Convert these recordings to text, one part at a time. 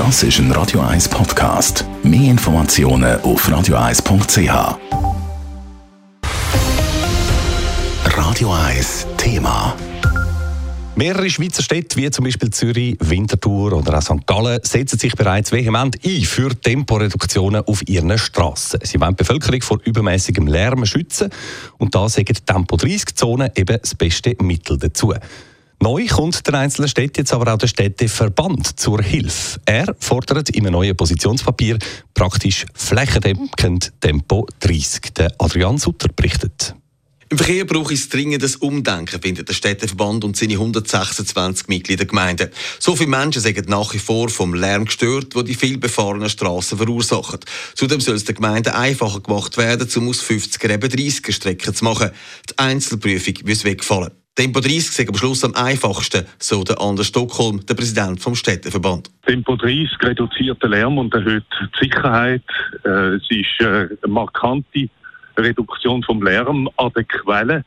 Das ist ein Radio 1 Podcast. Mehr Informationen auf radio1.ch. Radio 1 Thema. Mehrere Schweizer Städte, wie zum Beispiel Zürich, Winterthur oder auch St. Gallen, setzen sich bereits vehement ein für Temporeduktionen auf ihren Strassen. Sie wollen die Bevölkerung vor übermäßigem Lärm schützen und da sagen Tempo-30-Zonen eben das beste Mittel dazu. Neu kommt der einzelnen Städte jetzt aber auch der Städteverband zur Hilfe. Er fordert in einem neuen Positionspapier praktisch flächendeckend Tempo 30. Der Adrian Sutter berichtet. Im Verkehr braucht es dringendes Umdenken, findet der Städteverband und seine 126 Mitglieder Gemeinden. So viele Menschen sind nach wie vor vom Lärm gestört, wo die vielbefahrenen Straßen verursachen. Zudem soll es den Gemeinden einfacher gemacht werden, um aus 50er eben 30er Strecken zu machen. Die Einzelprüfung muss wegfallen. Tempo 30 ist am Schluss am einfachsten, so der Anders Stockholm, der Präsident vom Städteverband. Tempo 30 reduziert den Lärm und erhöht die Sicherheit. Äh, es ist äh, eine markante Reduktion vom Lärm an der Quelle.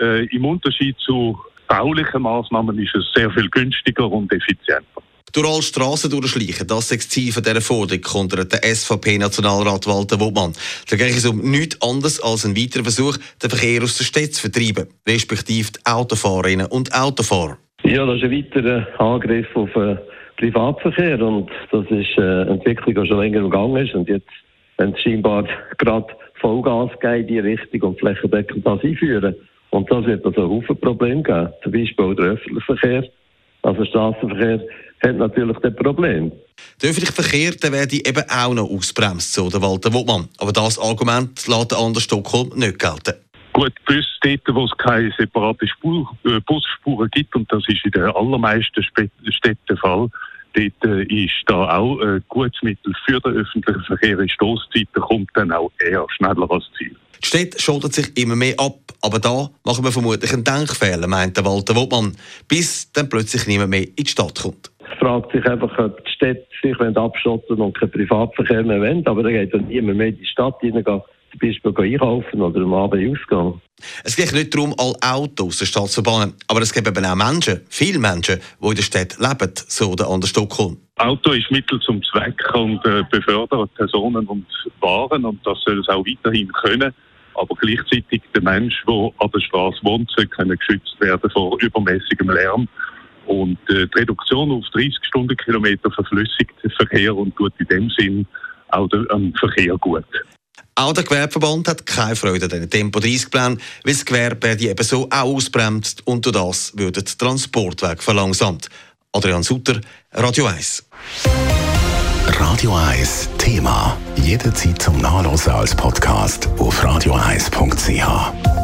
Äh, Im Unterschied zu baulichen Maßnahmen ist es sehr viel günstiger und effizienter. Durch alle Strassen durchschleichen, das ist das Ziel dieser Forderung, kontert der SVP-Nationalrat Walter Wobmann. Da geht es um nichts anderes als ein weiterer Versuch, den Verkehr aus der Stadt zu vertreiben, respektive die Autofahrerinnen und Autofahrer. Ja, das ist ein weiterer Angriff auf den Privatverkehr und das ist eine Entwicklung, die schon länger im Gang ist und jetzt, wenn es scheinbar gerade Vollgas geben in die Richtung und flächendeckend das einführen. Und das wird also ein Haufen Probleme geben. Zum Beispiel der öffentliche Verkehr, also Straßenverkehr, hat natürlich das Problem. Der öffentliche Verkehr der werde eben auch noch ausbremst, so der Walter Wuttmann. Aber das Argument lässt Anders Stockholm nicht gelten. Gut, bis dort, wo es keine separate Spur, äh, Busspuren gibt, und das ist in den allermeisten Städten der Fall, dort äh, ist da auch ein gutes Mittel für den öffentlichen Verkehr in Stoßzeiten, kommt dann auch eher schneller als Ziel. Die Städte schottet sich immer mehr ab, aber da machen wir vermutlich einen Denkfehler, meint der Walter Wuttmann, bis dann plötzlich niemand mehr in die Stadt kommt. Fragt sich einfach, ob die Städte sich abschotten und keinen Privatverkehr mehr wollen, aber dann geht dann niemand mehr in die Stadt hineingehen zum Beispiel einkaufen oder am Abend ausgehen. Es geht nicht darum, alle Autos aus der Stadt zu bannen, aber es gibt eben auch Menschen, viele Menschen, die in der Stadt leben, so der Anders Stockholm. Auto ist Mittel zum Zweck und äh, befördert Personen und Waren und das soll es auch weiterhin können. Aber gleichzeitig der Mensch, der an der Straße wohnt, soll können geschützt werden vor übermäßigem Lärm. Und äh, die Reduktion auf 30 Stundenkilometer verflüssigt den Verkehr und tut in dem Sinn auch den Verkehr gut. Auch der Gewerbeverband hat keine Freude an diesen Tempo-30-Plänen, weil das Gewerbe die eben so auch ausbremst und durch das würde der Transportweg verlangsamt. Adrian Sutter, Radio 1. Radio 1 Thema. Jederzeit zum Nachlesen als Podcast auf radio1.ch.